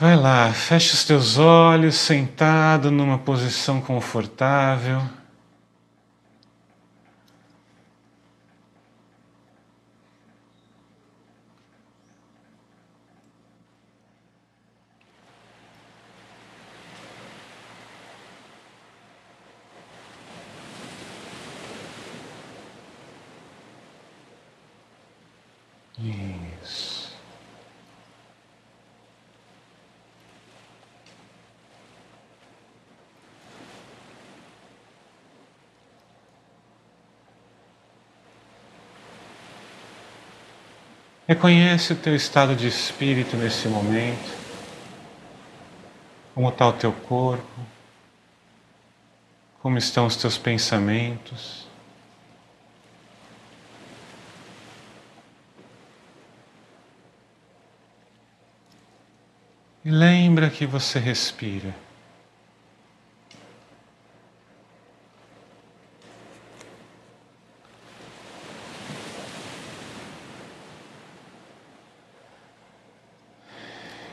Vai lá, feche os teus olhos, sentado numa posição confortável. Isso. Reconhece o teu estado de espírito nesse momento, como está o teu corpo, como estão os teus pensamentos. E lembra que você respira.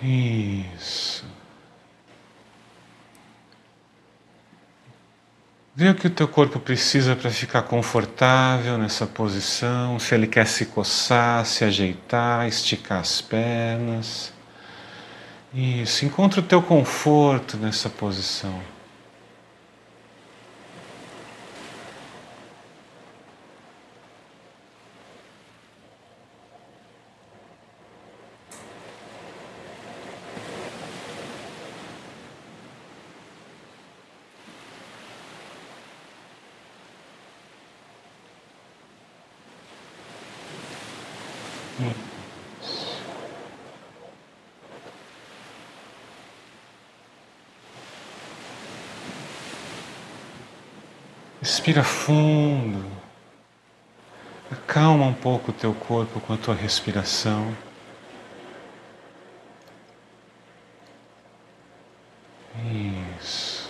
Isso. Vê o que o teu corpo precisa para ficar confortável nessa posição, se ele quer se coçar, se ajeitar, esticar as pernas. Isso, encontra o teu conforto nessa posição. Respira fundo. Acalma um pouco o teu corpo com a tua respiração. Isso.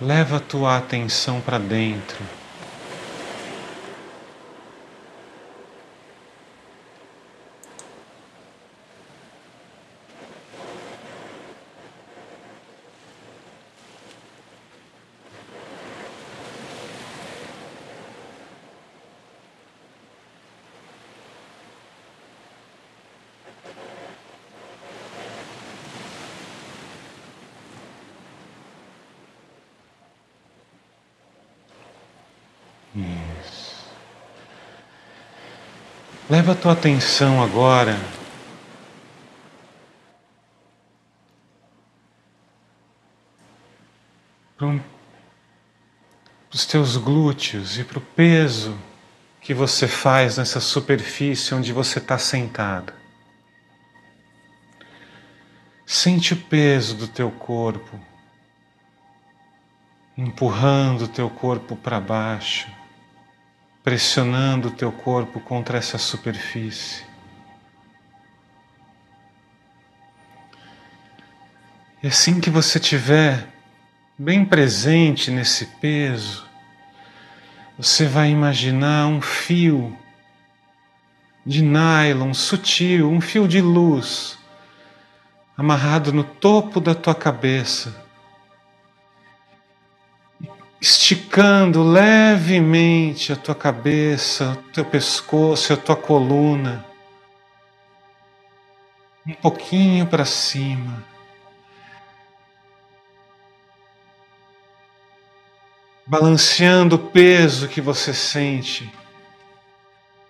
Leva a tua atenção para dentro. Leva a tua atenção agora para os teus glúteos e para o peso que você faz nessa superfície onde você está sentado. Sente o peso do teu corpo empurrando o teu corpo para baixo pressionando o teu corpo contra essa superfície. E assim que você estiver bem presente nesse peso, você vai imaginar um fio de nylon sutil, um fio de luz, amarrado no topo da tua cabeça esticando levemente a tua cabeça, o teu pescoço, a tua coluna, um pouquinho para cima. Balanceando o peso que você sente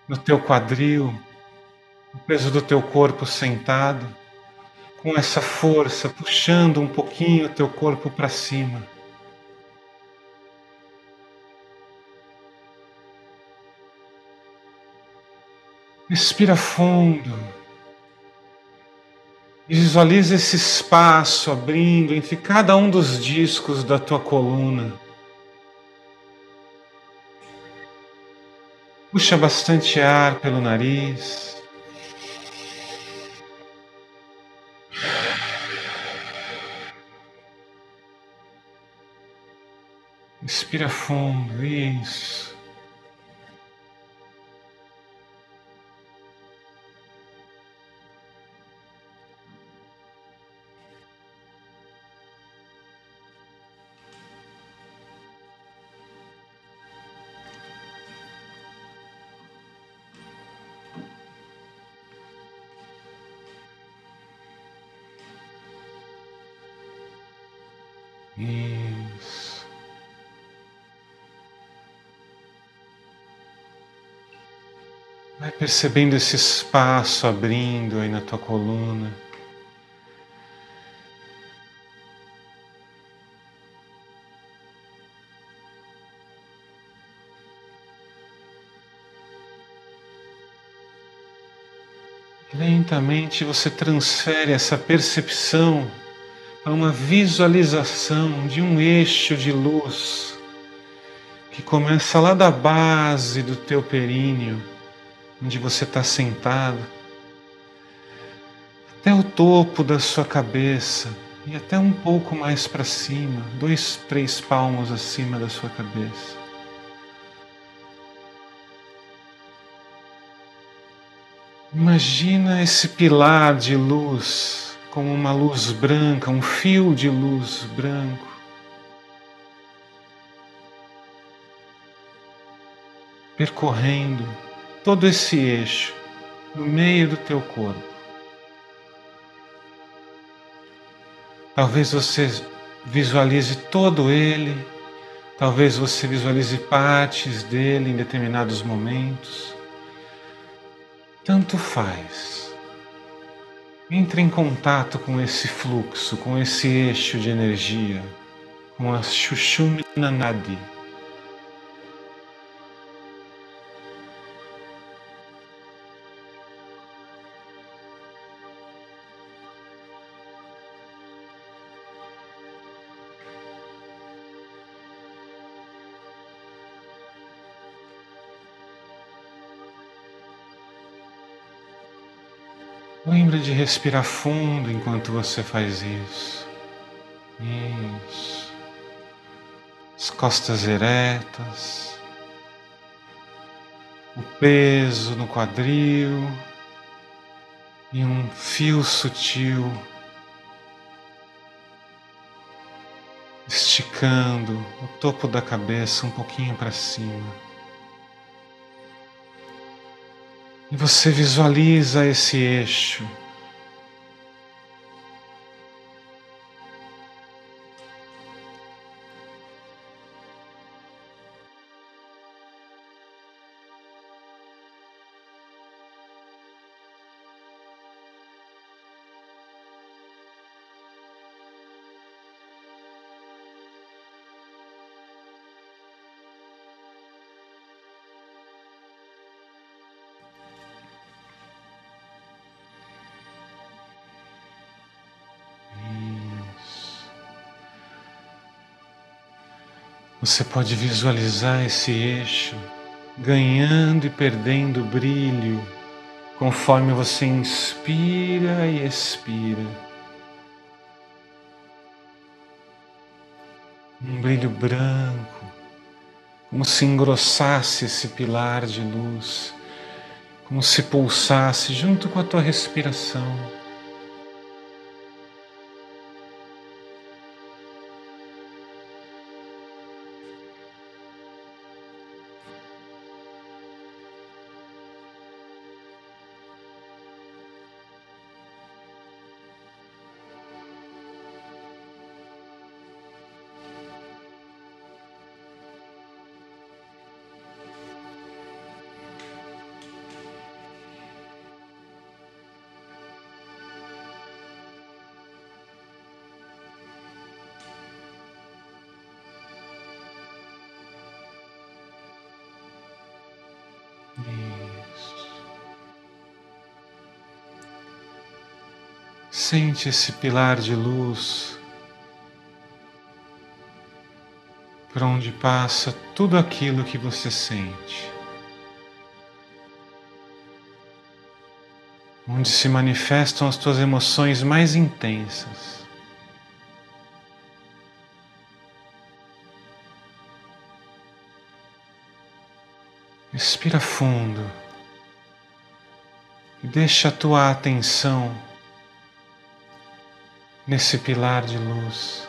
no teu quadril, o peso do teu corpo sentado, com essa força, puxando um pouquinho o teu corpo para cima. Respira fundo. E visualiza esse espaço abrindo entre cada um dos discos da tua coluna. Puxa bastante ar pelo nariz. Respira fundo, isso. Vai percebendo esse espaço abrindo aí na tua coluna. Lentamente você transfere essa percepção a uma visualização de um eixo de luz que começa lá da base do teu períneo, onde você está sentado, até o topo da sua cabeça e até um pouco mais para cima, dois, três palmos acima da sua cabeça. Imagina esse pilar de luz como uma luz branca, um fio de luz branco. Percorrendo todo esse eixo no meio do teu corpo. Talvez você visualize todo ele, talvez você visualize partes dele em determinados momentos. Tanto faz. Entre em contato com esse fluxo, com esse eixo de energia, com a Shushumna Nadi. Lembra de respirar fundo enquanto você faz isso. Isso. As costas eretas. O peso no quadril. E um fio sutil esticando o topo da cabeça um pouquinho para cima. E você visualiza esse eixo. Você pode visualizar esse eixo ganhando e perdendo brilho conforme você inspira e expira. Um brilho branco, como se engrossasse esse pilar de luz, como se pulsasse junto com a tua respiração. Isso. Sente esse pilar de luz por onde passa tudo aquilo que você sente. Onde se manifestam as tuas emoções mais intensas. Respira fundo e deixa a tua atenção nesse pilar de luz.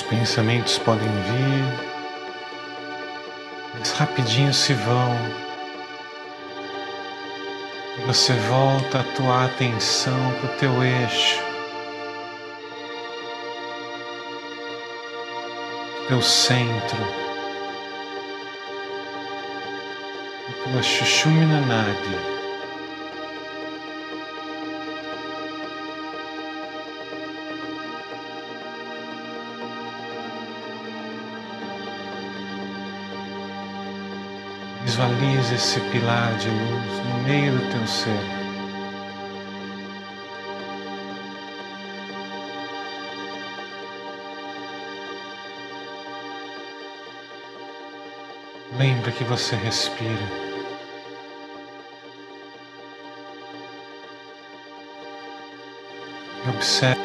Os pensamentos podem vir, mas rapidinho se vão. E você volta a tua atenção para o teu eixo, teu centro, tua Shushumina Nadi. Visualize esse pilar de luz no meio do teu ser. Lembra que você respira. Observe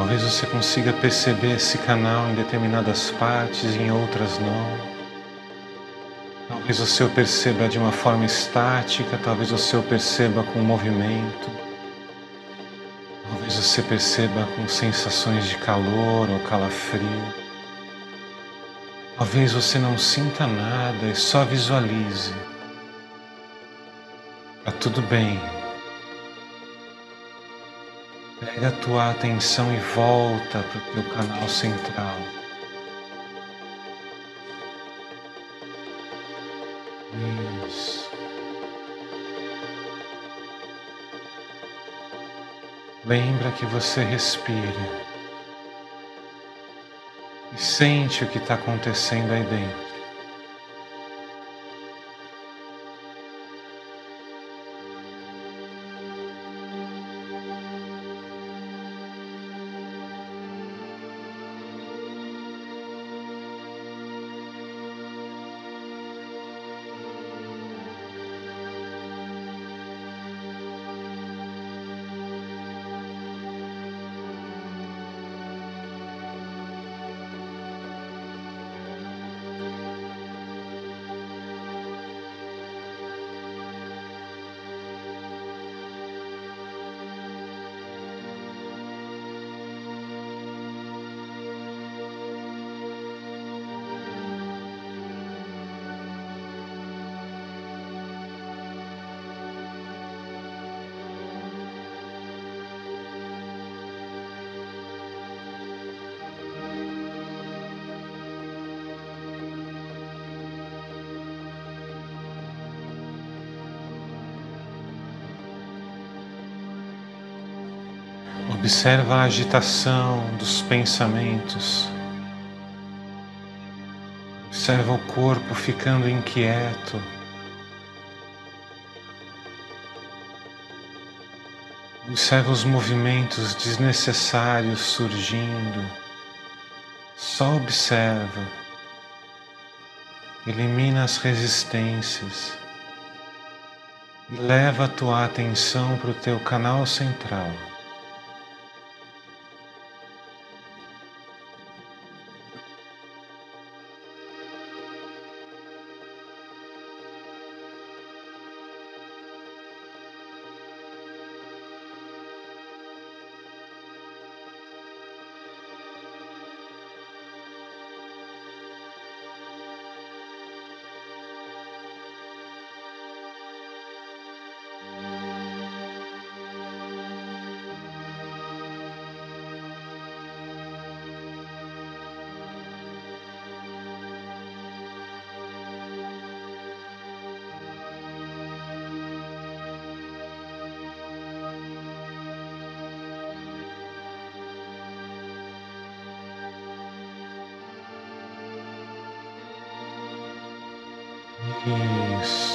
Talvez você consiga perceber esse canal em determinadas partes, em outras não. Talvez você o perceba de uma forma estática, talvez você o perceba com movimento. Talvez você perceba com sensações de calor ou calafrio. Talvez você não sinta nada e só visualize. Está tudo bem. Pega a tua atenção e volta para o teu canal central. Isso. Lembra que você respira e sente o que está acontecendo aí dentro. Observa a agitação dos pensamentos. Observa o corpo ficando inquieto. Observa os movimentos desnecessários surgindo. Só observa. Elimina as resistências. E leva a tua atenção para o teu canal central. Isso.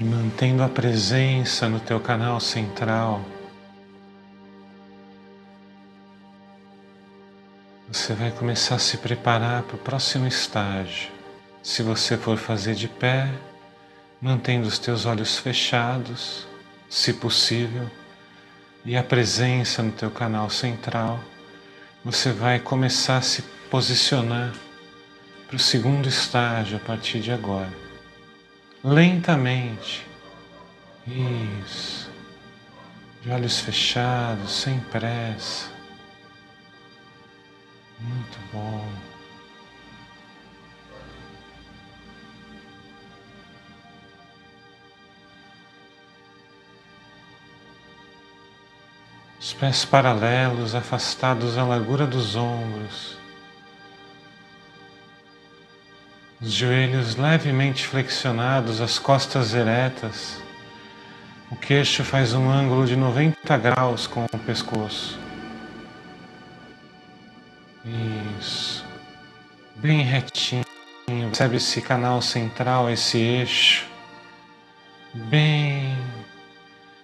E mantendo a presença no teu canal central, você vai começar a se preparar para o próximo estágio. Se você for fazer de pé, mantendo os teus olhos fechados, se possível, e a presença no teu canal central, você vai começar a se posicionar para o segundo estágio a partir de agora lentamente. Isso. De olhos fechados, sem pressa. Muito bom. Os pés paralelos, afastados à largura dos ombros. Os joelhos levemente flexionados, as costas eretas. O queixo faz um ângulo de 90 graus com o pescoço. Isso. Bem retinho. Percebe esse canal central, esse eixo. Bem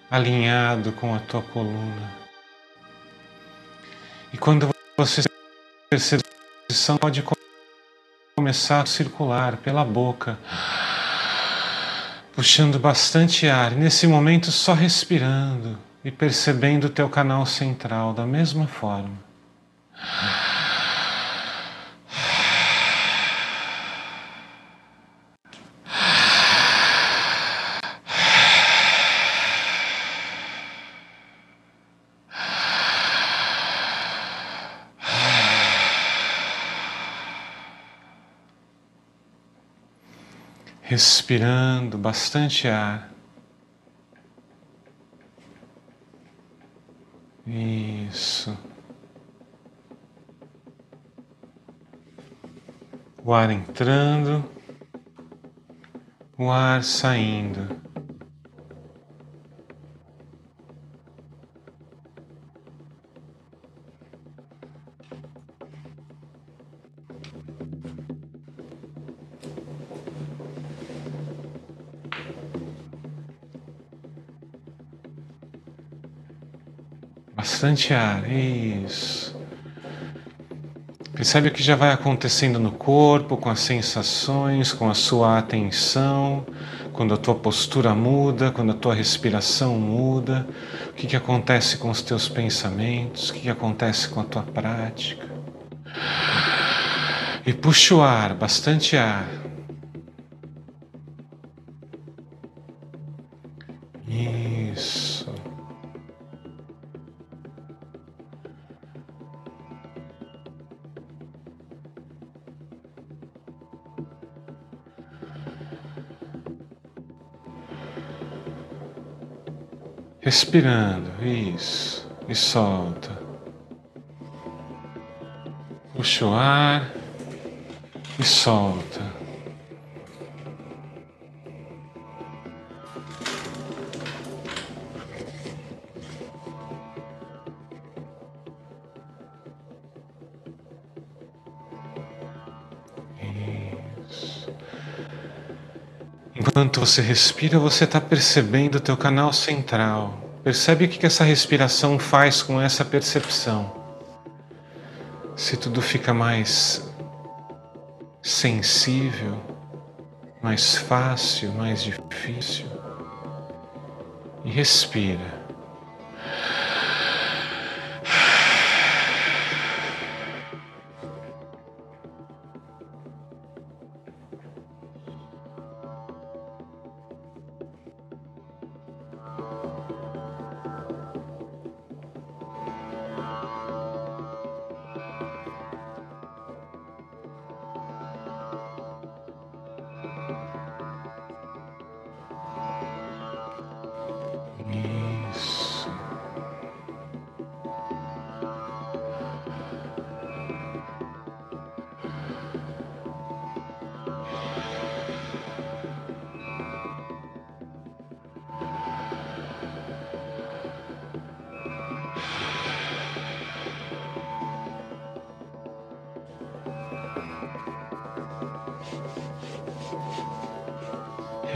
alinhado com a tua coluna. E quando você percebe a posição, pode começar a circular pela boca, puxando bastante ar. nesse momento, só respirando e percebendo o teu canal central da mesma forma. Respirando bastante ar. Isso. O ar entrando, o ar saindo. Bastante ar. Isso. Percebe o que já vai acontecendo no corpo, com as sensações, com a sua atenção, quando a tua postura muda, quando a tua respiração muda, o que, que acontece com os teus pensamentos, o que, que acontece com a tua prática. E puxa o ar, bastante ar. Respirando, isso, e solta. Puxa o ar e solta. Enquanto você respira, você está percebendo o teu canal central. Percebe o que essa respiração faz com essa percepção. Se tudo fica mais sensível, mais fácil, mais difícil. E respira.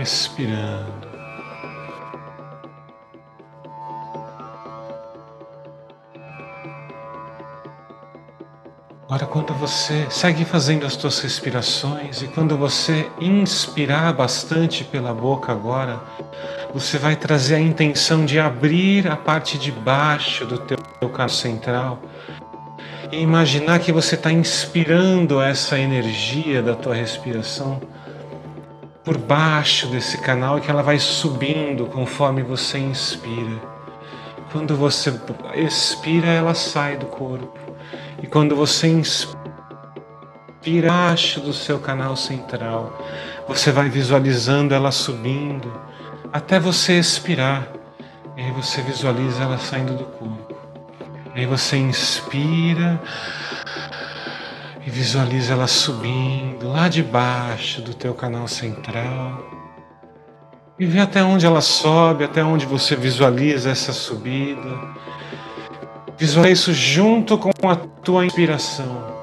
Respirando. Agora, quando você segue fazendo as suas respirações e quando você inspirar bastante pela boca agora, você vai trazer a intenção de abrir a parte de baixo do teu, teu central e imaginar que você está inspirando essa energia da tua respiração por baixo desse canal e que ela vai subindo conforme você inspira. Quando você expira, ela sai do corpo. E quando você inspira abaixo do seu canal central, você vai visualizando ela subindo até você expirar. E aí você visualiza ela saindo do corpo. E aí você inspira visualiza ela subindo lá de baixo do teu canal central. E vê até onde ela sobe, até onde você visualiza essa subida. Visualiza isso junto com a tua inspiração.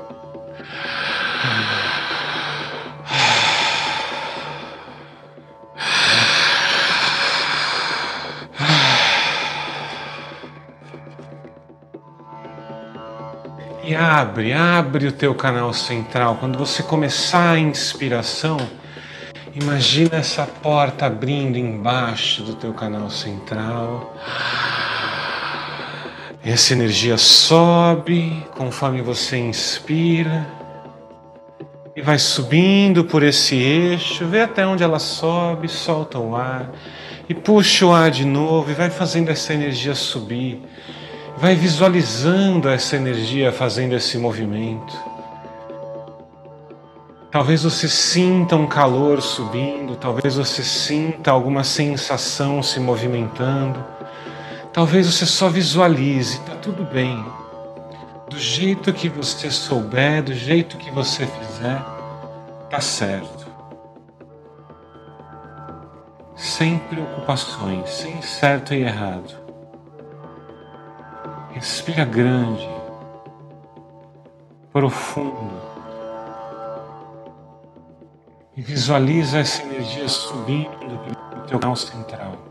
E abre, abre o teu canal central. Quando você começar a inspiração, imagina essa porta abrindo embaixo do teu canal central. Essa energia sobe conforme você inspira e vai subindo por esse eixo, vê até onde ela sobe, solta o ar e puxa o ar de novo e vai fazendo essa energia subir. Vai visualizando essa energia fazendo esse movimento. Talvez você sinta um calor subindo, talvez você sinta alguma sensação se movimentando. Talvez você só visualize, tá tudo bem. Do jeito que você souber, do jeito que você fizer, tá certo. Sem preocupações, sem certo e errado. Respira grande, profundo. E visualiza essa energia subindo pelo teu canal central.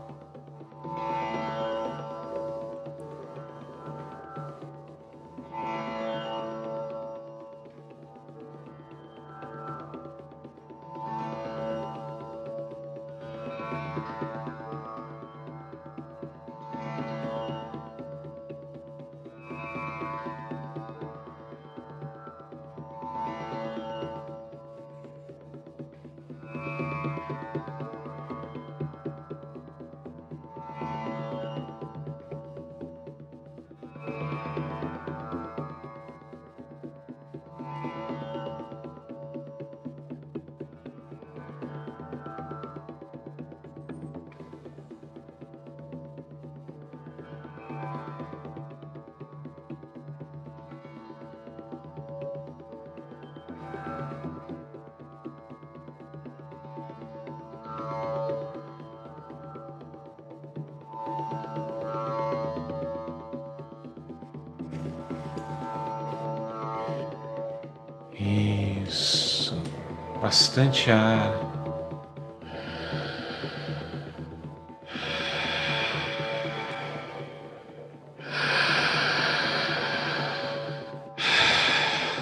Bastante ar.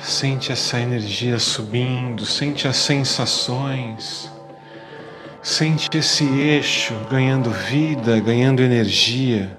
Sente essa energia subindo, sente as sensações, sente esse eixo ganhando vida, ganhando energia.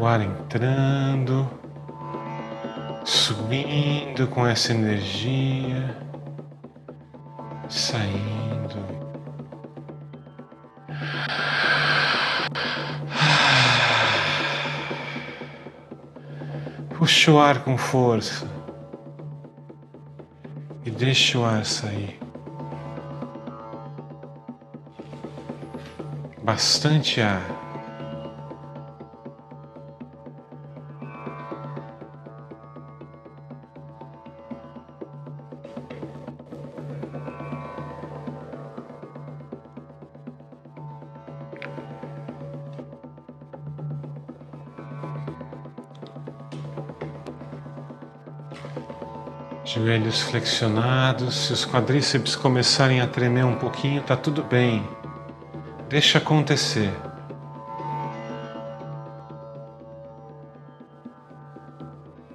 O ar entrando, subindo com essa energia, saindo. Puxa o ar com força e deixa o ar sair. Bastante ar. Joelhos flexionados, se os quadríceps começarem a tremer um pouquinho, tá tudo bem. Deixa acontecer.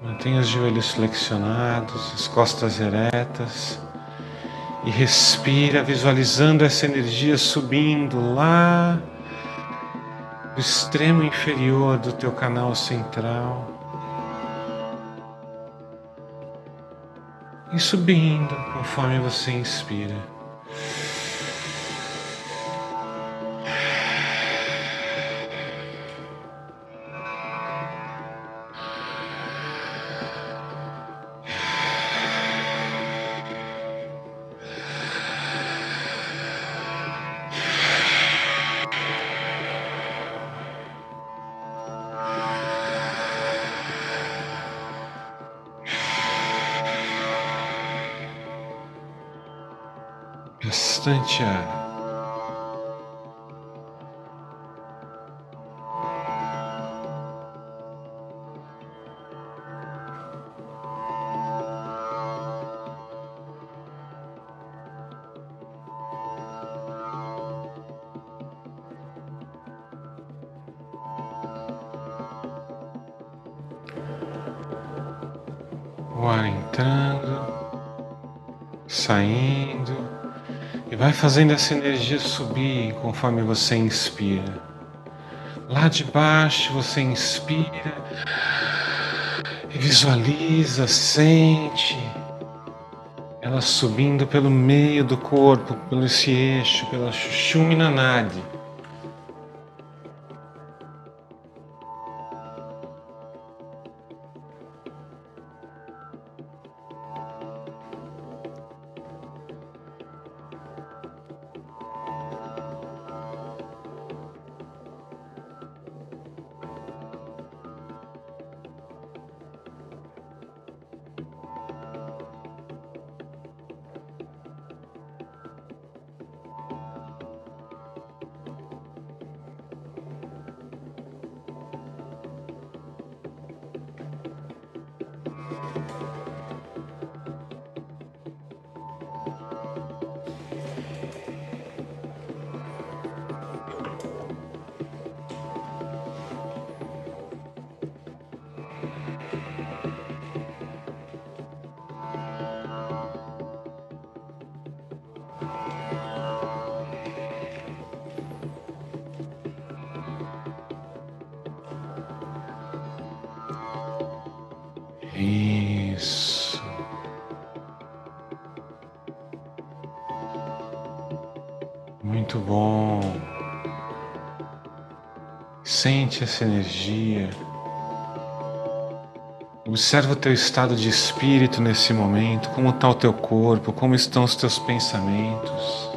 Mantenha os joelhos flexionados, as costas eretas e respira visualizando essa energia subindo lá do extremo inferior do teu canal central. E subindo conforme você inspira. Fazendo essa energia subir conforme você inspira. Lá de baixo você inspira e visualiza, sente ela subindo pelo meio do corpo, pelo esse eixo, pela Shushumina Sente essa energia. Observa o teu estado de espírito nesse momento, como está o teu corpo, como estão os teus pensamentos,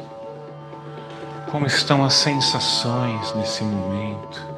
como estão as sensações nesse momento.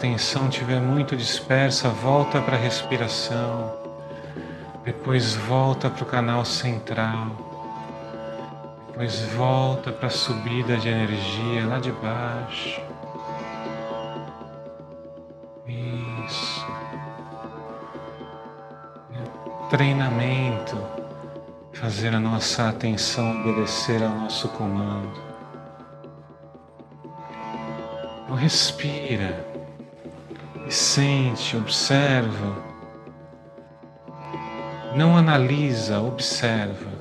Atenção estiver muito dispersa, volta para a respiração. Depois volta para o canal central. Depois volta para a subida de energia lá de baixo. Isso. Treinamento. Fazer a nossa atenção obedecer ao nosso comando. Então, respira e sente, observa. Não analisa, observa.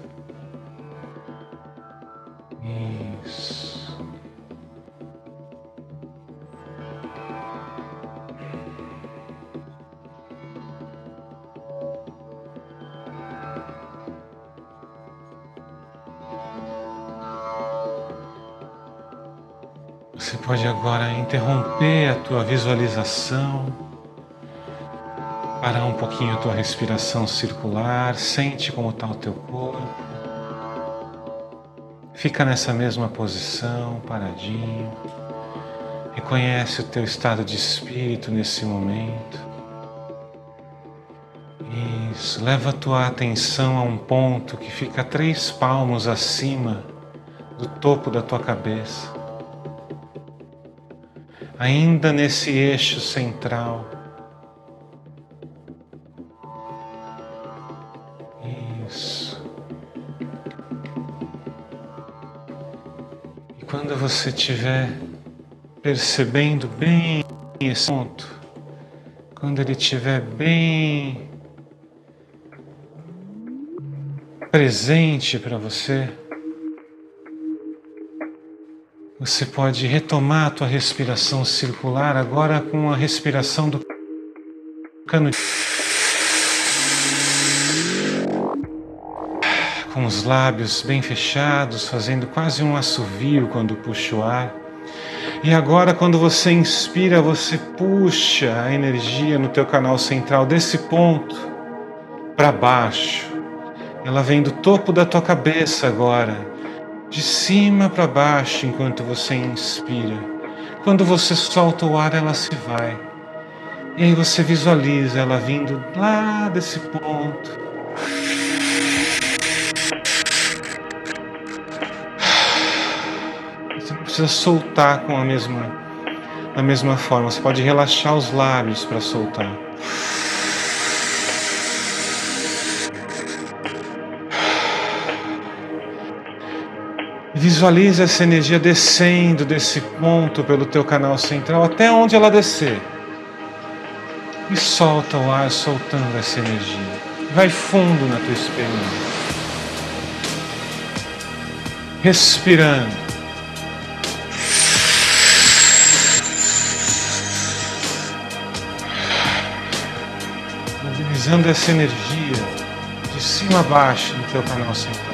Tua visualização, parar um pouquinho a tua respiração circular, sente como está o teu corpo. Fica nessa mesma posição, paradinho. Reconhece o teu estado de espírito nesse momento. Isso, leva a tua atenção a um ponto que fica três palmos acima do topo da tua cabeça ainda nesse eixo central. Isso. E quando você estiver percebendo bem esse ponto, quando ele estiver bem presente para você, você pode retomar a tua respiração circular agora com a respiração do cano com os lábios bem fechados, fazendo quase um assovio quando puxa o ar. E agora quando você inspira, você puxa a energia no teu canal central desse ponto para baixo. Ela vem do topo da tua cabeça agora de cima para baixo enquanto você inspira. Quando você solta o ar, ela se vai. E aí você visualiza ela vindo lá desse ponto. Você não precisa soltar com a mesma, da mesma forma. Você pode relaxar os lábios para soltar. Visualize essa energia descendo desse ponto pelo teu canal central até onde ela descer. E solta o ar soltando essa energia. Vai fundo na tua experiência. Respirando. Mobilizando essa energia de cima a baixo no teu canal central.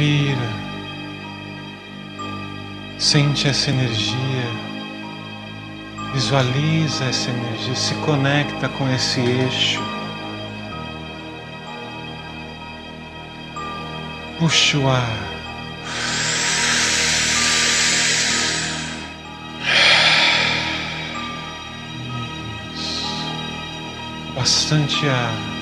Respira. Sente essa energia. Visualiza essa energia, se conecta com esse eixo. Puxa o ar. Bastante ar.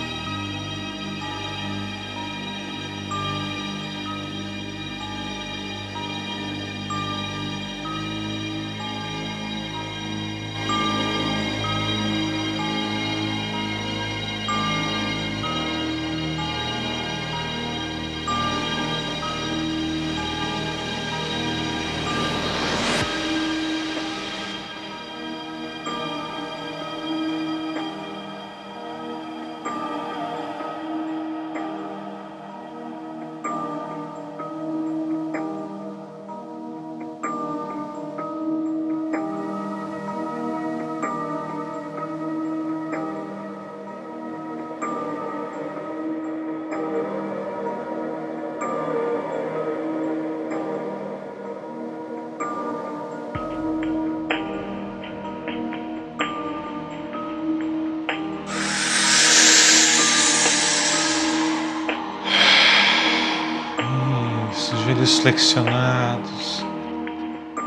Flexionados,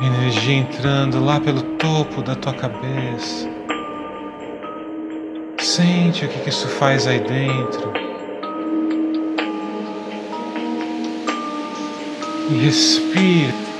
energia entrando lá pelo topo da tua cabeça. Sente o que isso faz aí dentro. E respira.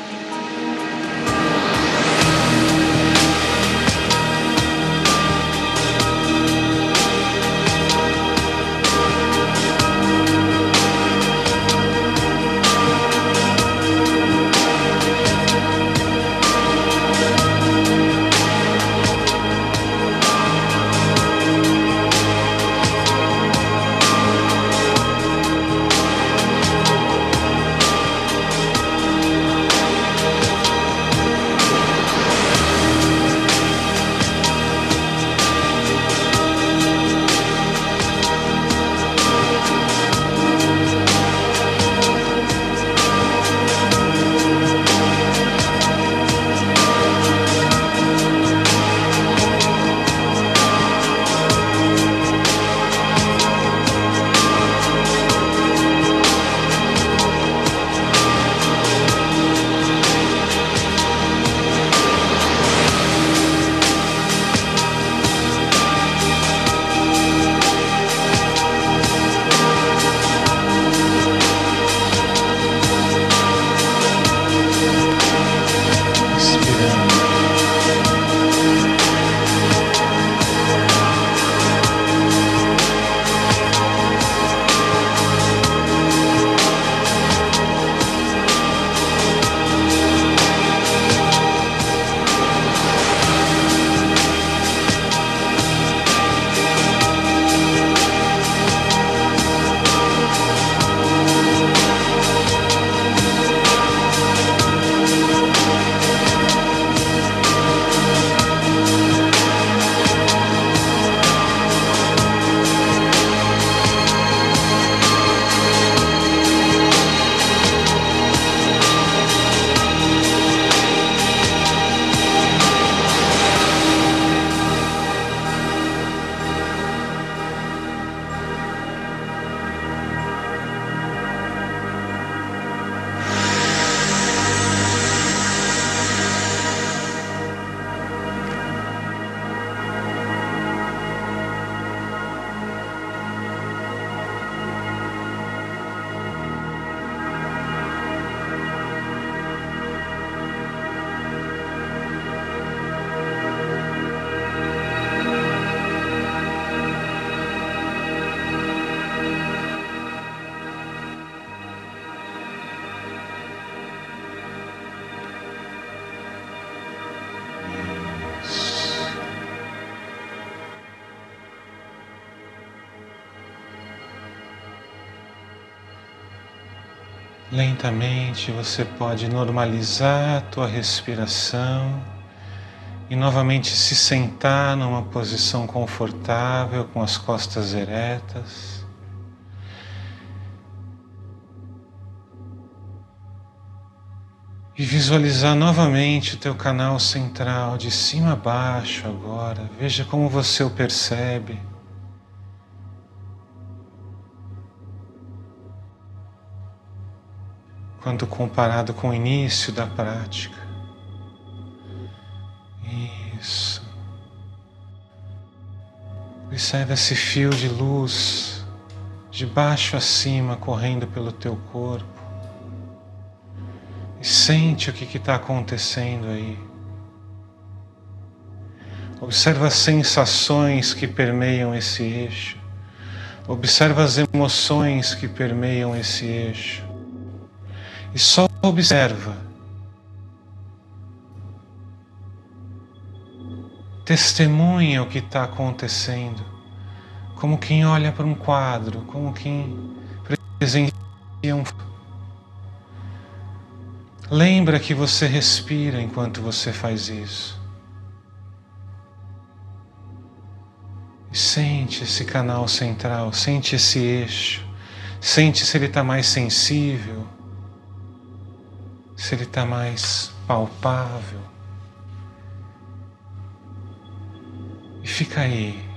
Lentamente você pode normalizar a tua respiração e novamente se sentar numa posição confortável com as costas eretas. e visualizar novamente o teu canal central de cima a baixo agora. Veja como você o percebe. Quando comparado com o início da prática. Isso. Observe esse fio de luz de baixo a cima correndo pelo teu corpo. E sente o que está acontecendo aí. Observa as sensações que permeiam esse eixo. Observa as emoções que permeiam esse eixo. E só observa. Testemunha o que está acontecendo, como quem olha para um quadro, como quem presencia um Lembra que você respira enquanto você faz isso. E sente esse canal central, sente esse eixo, sente se ele está mais sensível, se ele está mais palpável. E fica aí.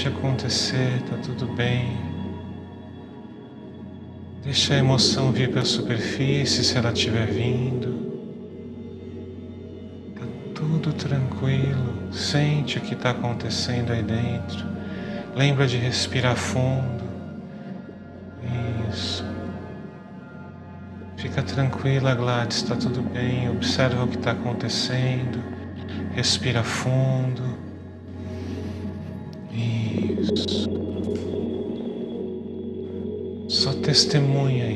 Deixa acontecer, tá tudo bem. Deixa a emoção vir para a superfície se ela estiver vindo. Tá tudo tranquilo. Sente o que está acontecendo aí dentro. Lembra de respirar fundo. Isso. Fica tranquila, Gladys, está tudo bem. Observa o que está acontecendo. Respira fundo. Testemunha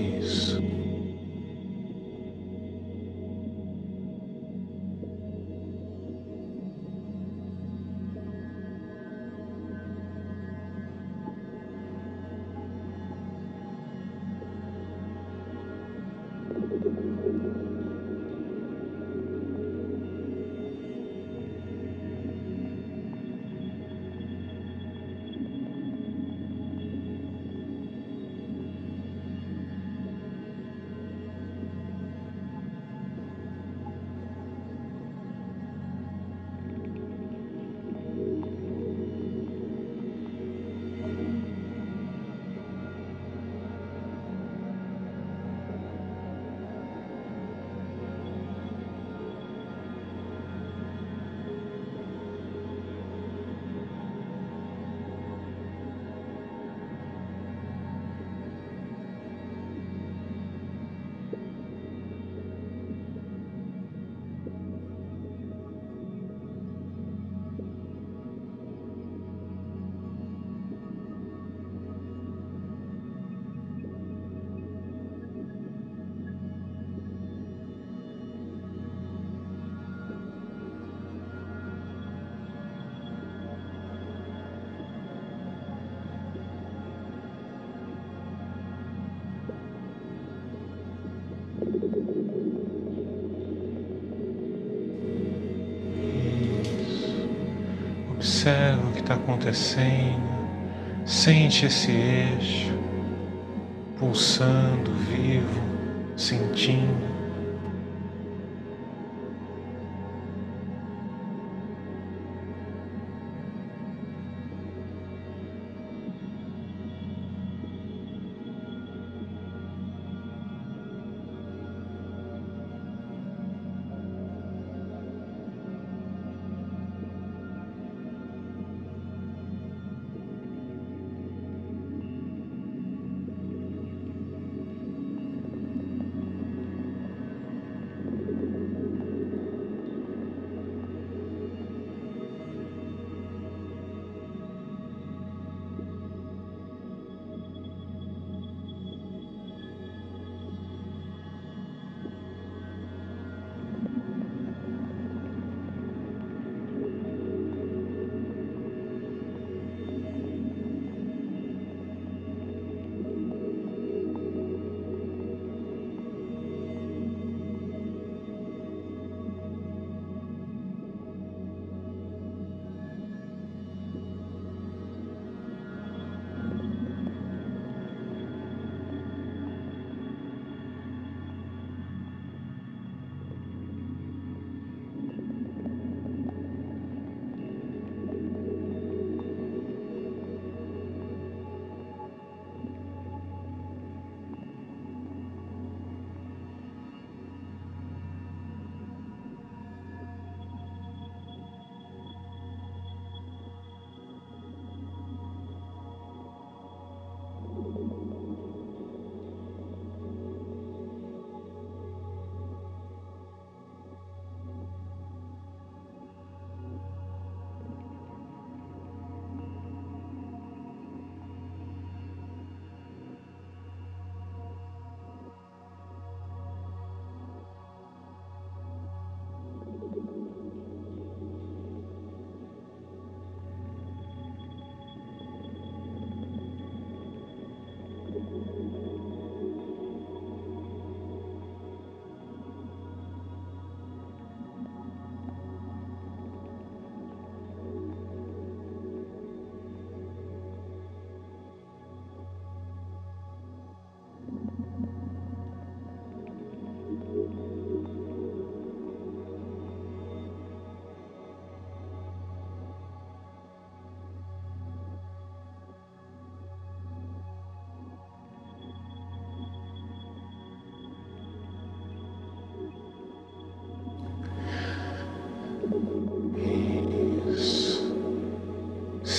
Observa o que está acontecendo. Sente esse eixo pulsando, vivo, sentindo.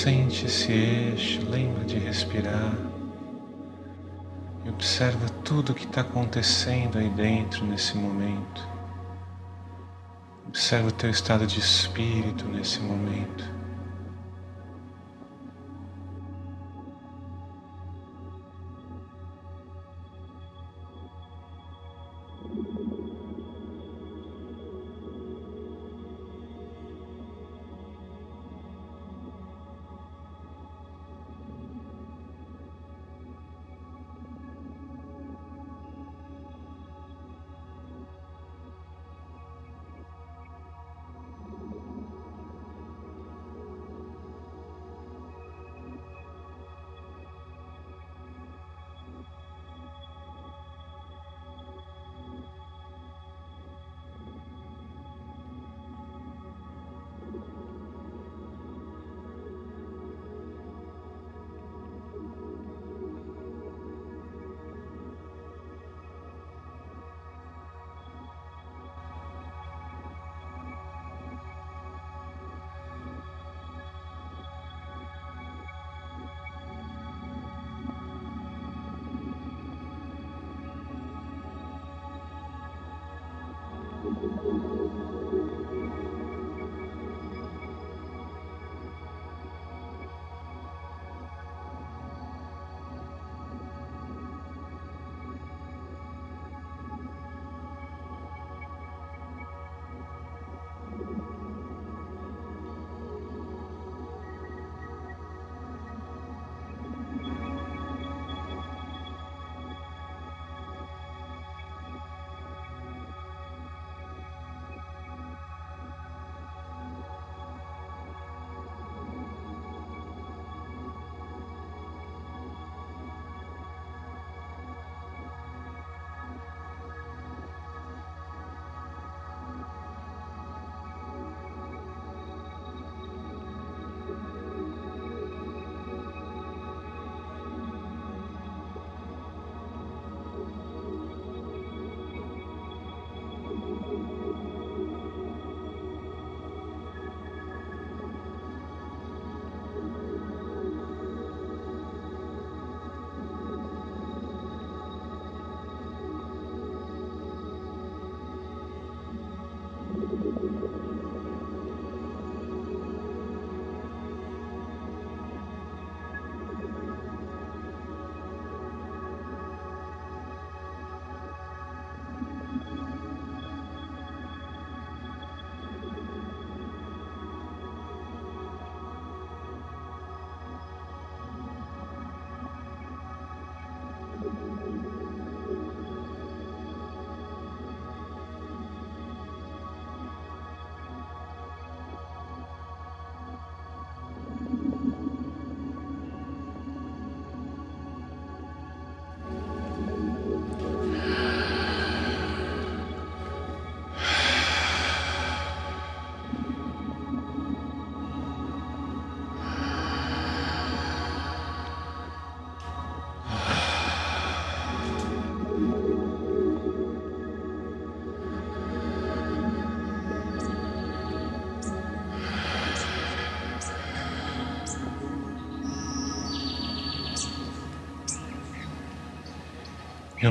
Sente esse eixo, lembra de respirar e observa tudo o que está acontecendo aí dentro nesse momento. Observa o teu estado de espírito nesse momento.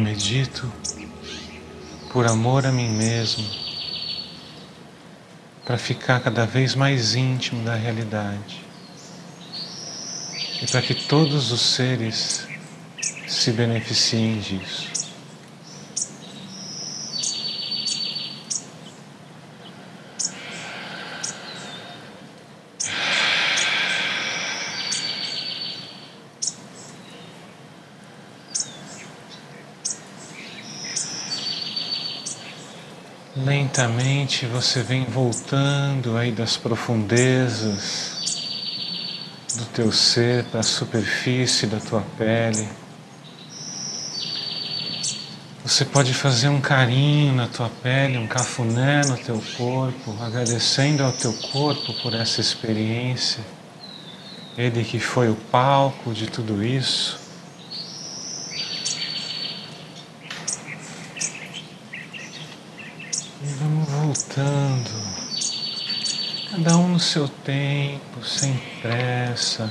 Medito por amor a mim mesmo, para ficar cada vez mais íntimo da realidade e para que todos os seres se beneficiem disso. Lentamente você vem voltando aí das profundezas do teu ser para a superfície da tua pele. Você pode fazer um carinho na tua pele, um cafuné no teu corpo, agradecendo ao teu corpo por essa experiência. Ele que foi o palco de tudo isso. Voltando, cada um no seu tempo, sem pressa.